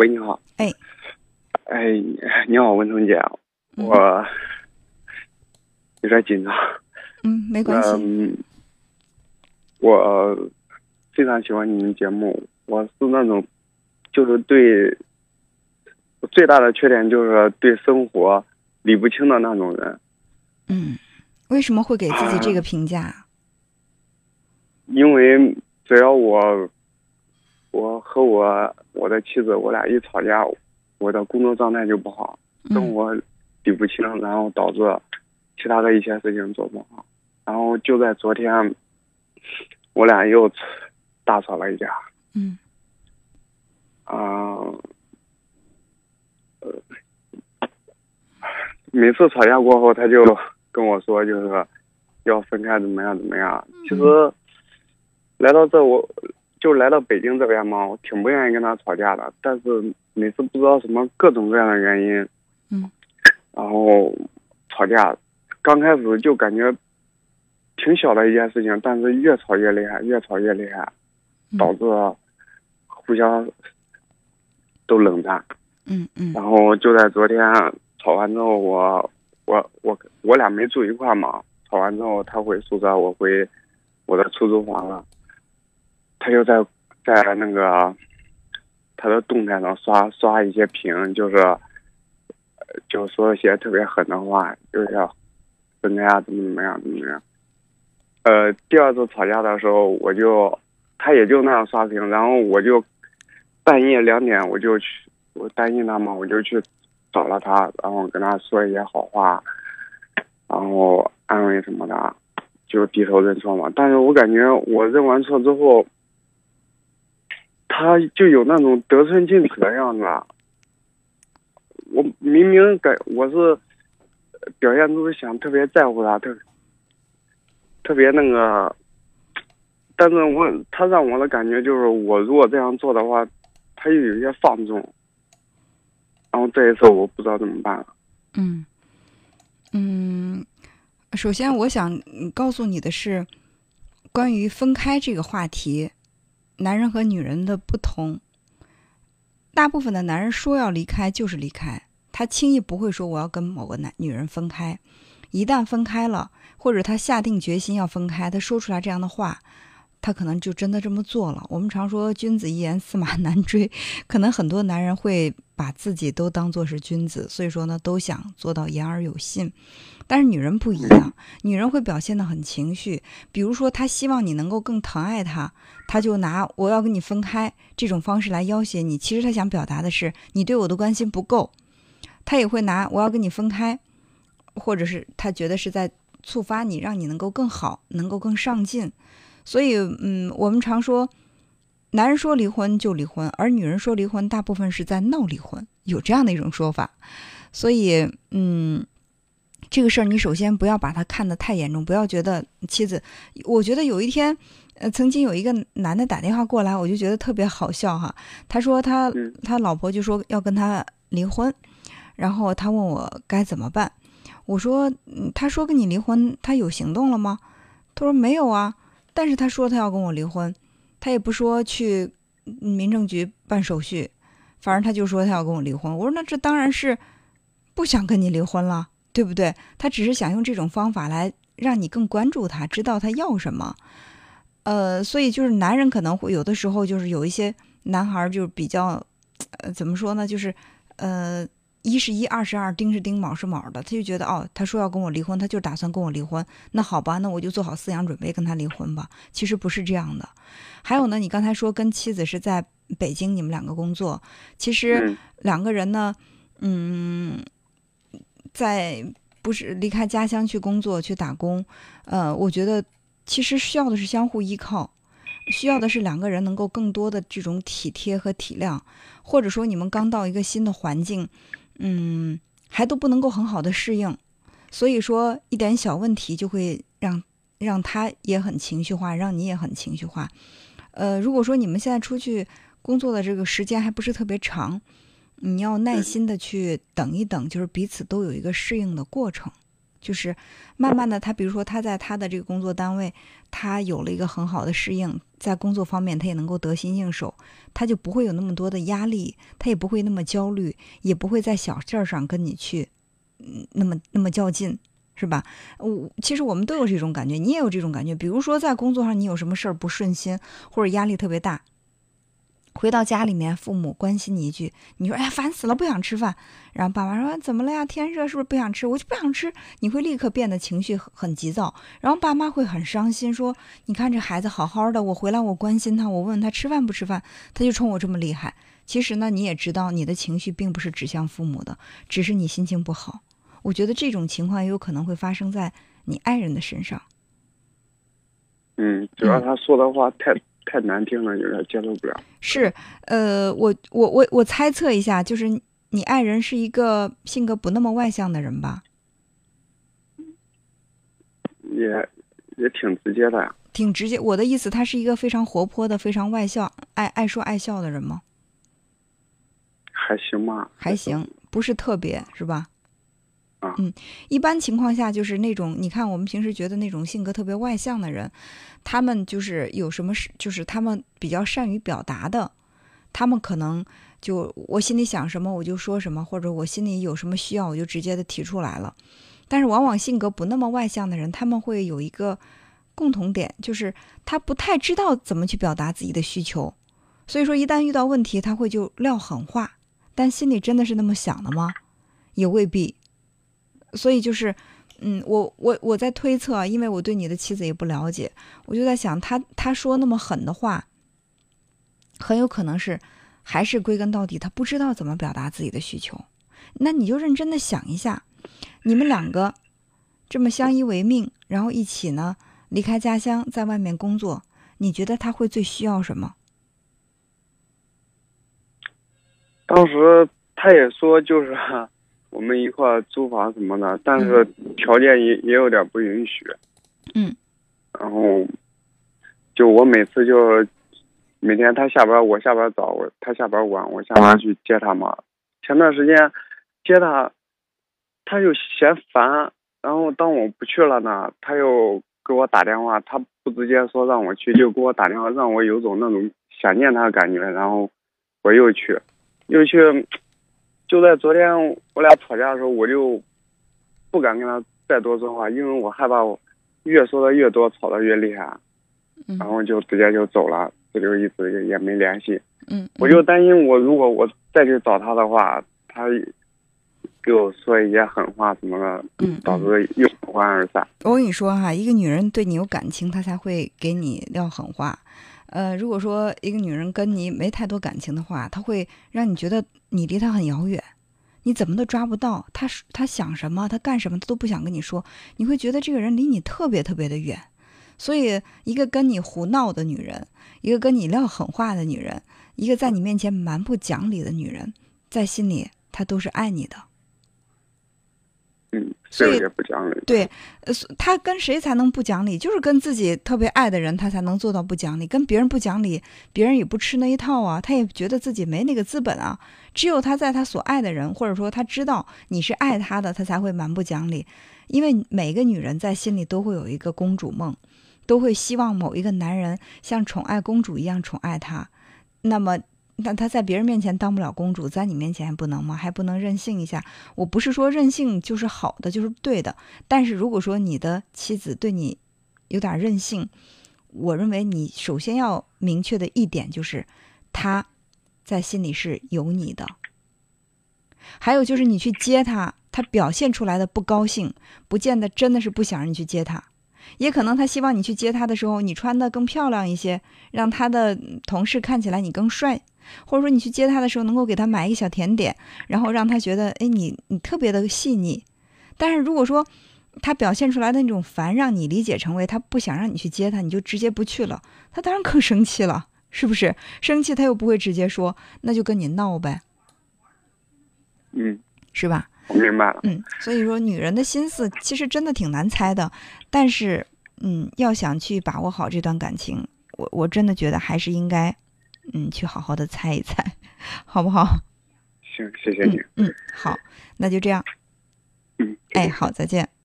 喂，你好。哎，哎，你好，文彤姐，嗯我有点紧张。嗯，没关系。嗯，我非常喜欢你们节目。我是那种，就是对最大的缺点就是对生活理不清的那种人。嗯，为什么会给自己这个评价？因为只要我，我和我我的妻子，我俩一吵架，我的工作状态就不好，生嗯活理不清，然后导致其他的一些事情做不好。然后就在昨天，我俩又大吵了一架。嗯啊、呃，每次吵架过后，他就跟我说，就是要分开，怎么样怎么样。其实来到这，我就来到北京这边嘛，我挺不愿意跟他吵架的，但是每次不知道什么各种各样的原因，嗯，然后吵架，刚开始就感觉挺小的一件事情，但是越吵越厉害，越吵越厉害，嗯导致互相都冷战。嗯嗯然后就在昨天吵完之后，我我我我俩没住一块嘛。吵完之后，他回宿舍，我回我的出租房了。他就在在那个他的动态上刷刷一些屏，就是就说一些特别狠的话，就是要分开啊，怎么怎么样，怎么怎么样。呃，第二次吵架的时候，我就他也就那样刷屏，然后我就半夜两点我就去，我担心他嘛，我就去找了他，然后跟他说一些好话，然后安慰什么的，就低头认错嘛。但是我感觉我认完错之后，他就有那种得寸进尺的样子。我明明感我是表现出想特别在乎他，特特别那个，但是我他让我的感觉就是，我如果这样做的话，他又有些放纵。然后这一次我不知道怎么办了。嗯嗯，首先我想告诉你的是，关于分开这个话题，男人和女人的不同。大部分的男人说要离开就是离开，他轻易不会说我要跟某个男女人分开。一旦分开了，或者他下定决心要分开，他说出来这样的话，他可能就真的这么做了。我们常说君子一言，驷马难追，可能很多男人会把自己都当做是君子，所以说呢，都想做到言而有信。但是女人不一样，女人会表现得很情绪，比如说她希望你能够更疼爱她，她就拿我要跟你分开这种方式来要挟你。其实她想表达的是你对我的关心不够，她也会拿我要跟你分开，或者是她觉得是在触发你，让你能够更好，能够更上进。所以，嗯，我们常说，男人说离婚就离婚，而女人说离婚，大部分是在闹离婚，有这样的一种说法。所以，嗯，这个事儿你首先不要把它看得太严重，不要觉得妻子。我觉得有一天，呃，曾经有一个男的打电话过来，我就觉得特别好笑哈。他说他嗯他老婆就说要跟他离婚，然后他问我该怎么办。我说，嗯他说跟你离婚，他有行动了吗？他说没有啊。但是他说他要跟我离婚，他也不说去民政局办手续，反正他就说他要跟我离婚。我说那这当然是不想跟你离婚了，对不对？他只是想用这种方法来让你更关注他，知道他要什么。呃，所以就是男人可能会有的时候就是有一些男孩儿就是比较，呃，怎么说呢？就是呃，一是一，二是二，丁是丁，卯是卯的，他就觉得哦，他说要跟我离婚，他就打算跟我离婚。那好吧，那我就做好思想准备跟他离婚吧。其实不是这样的。还有呢，你刚才说跟妻子是在北京，你们两个工作，其实嗯两个人呢，嗯，在不是离开家乡去工作去打工，呃，我觉得其实需要的是相互依靠，需要的是两个人能够更多的这种体贴和体谅，或者说你们刚到一个新的环境，嗯，还都不能够很好的适应，所以说一点小问题就会让让他也很情绪化，让你也很情绪化。呃，如果说你们现在出去工作的这个时间还不是特别长，你要耐心的去等一等，就是彼此都有一个适应的过程。就是慢慢的，他比如说他在他的这个工作单位，他有了一个很好的适应，在工作方面他也能够得心应手，他就不会有那么多的压力，他也不会那么焦虑，也不会在小事儿上跟你去，嗯，那么那么较劲，是吧？我其实我们都有这种感觉，你也有这种感觉。比如说在工作上你有什么事儿不顺心，或者压力特别大。回到家里面，父母关心你一句，你说：“哎呀，烦死了，不想吃饭。”然后爸妈说：“怎么了呀？天热是不是不想吃？”我就不想吃，你会立刻变得情绪很急躁，然后爸妈会很伤心，说：“你看这孩子好好的，我回来我关心他，我问问他吃饭不吃饭，他就冲我这么厉害。”其实呢，你也知道，你的情绪并不是指向父母的，只是你心情不好。我觉得这种情况也有可能会发生在你爱人的身上。嗯，主要他说的话太。太难听了，有点接受不了。是，呃，我我我我猜测一下，就是你爱人是一个性格不那么外向的人吧？也也挺直接的呀。挺直接，我的意思，他是一个非常活泼的、非常外向、爱爱说爱笑的人吗？还行吧。还行，不是特别，是吧？嗯，一般情况下就是那种，你看我们平时觉得那种性格特别外向的人，他们就是有什么事，就是他们比较善于表达的，他们可能就我心里想什么我就说什么，或者我心里有什么需要我就直接的提出来了。但是往往性格不那么外向的人，他们会有一个共同点，就是他不太知道怎么去表达自己的需求，所以说一旦遇到问题，他会就撂狠话，但心里真的是那么想的吗？也未必。所以就是，嗯，我我我在推测，因为我对你的妻子也不了解，我就在想，他他说那么狠的话，很有可能是还是归根到底他不知道怎么表达自己的需求。那你就认真的想一下，你们两个这么相依为命，然后一起呢离开家乡，在外面工作，你觉得他会最需要什么？当时他也说就是。我们一块租房什么的，但是条件也也有点不允许。嗯。然后，就我每次就每天他下班，我下班早；我他下班晚，我下班去接他嘛。前段时间接他，他就嫌烦。然后当我不去了呢，他又给我打电话。他不直接说让我去，就给我打电话，让我有种那种想念他的感觉。然后我又去，又去。就在昨天我俩吵架的时候，我就不敢跟他再多说话，因为我害怕我越说的越多，吵得越厉害，然后就直接就走了，这就一直也没联系。嗯，我就担心我如果我再去找他的话，他给我说一些狠话什么的，嗯，导致又不欢而散。我跟你说哈，一个女人对你有感情，她才会给你撂狠话。呃，如果说一个女人跟你没太多感情的话，她会让你觉得你离她很遥远，你怎么都抓不到她，她想什么，她干什么，她都不想跟你说，你会觉得这个人离你特别特别的远。所以，一个跟你胡闹的女人，一个跟你撂狠话的女人，一个在你面前蛮不讲理的女人，在心里她都是爱你的。嗯，所以也不讲理。对，呃，他跟谁才能不讲理？就是跟自己特别爱的人，他才能做到不讲理。跟别人不讲理，别人也不吃那一套啊。他也觉得自己没那个资本啊。只有他在他所爱的人，或者说他知道你是爱他的，他才会蛮不讲理。因为每个女人在心里都会有一个公主梦，都会希望某一个男人像宠爱公主一样宠爱她。那么。那她在别人面前当不了公主，在你面前还不能吗？还不能任性一下？我不是说任性就是好的，就是对的。但是如果说你的妻子对你有点任性，我认为你首先要明确的一点就是，她在心里是有你的。还有就是你去接她，她表现出来的不高兴，不见得真的是不想让你去接她。也可能他希望你去接他的时候，你穿的更漂亮一些，让他的同事看起来你更帅，或者说你去接他的时候能够给他买一个小甜点，然后让他觉得，哎，你你特别的细腻。但是如果说他表现出来的那种烦，让你理解成为他不想让你去接他，你就直接不去了，他当然更生气了，是不是？生气他又不会直接说，那就跟你闹呗，嗯，是吧？我明白了。嗯，所以说女人的心思其实真的挺难猜的，但是，嗯，要想去把握好这段感情，我我真的觉得还是应该，嗯，去好好的猜一猜，好不好？行，谢谢你。嗯，好，那就这样。嗯，哎，好，再见。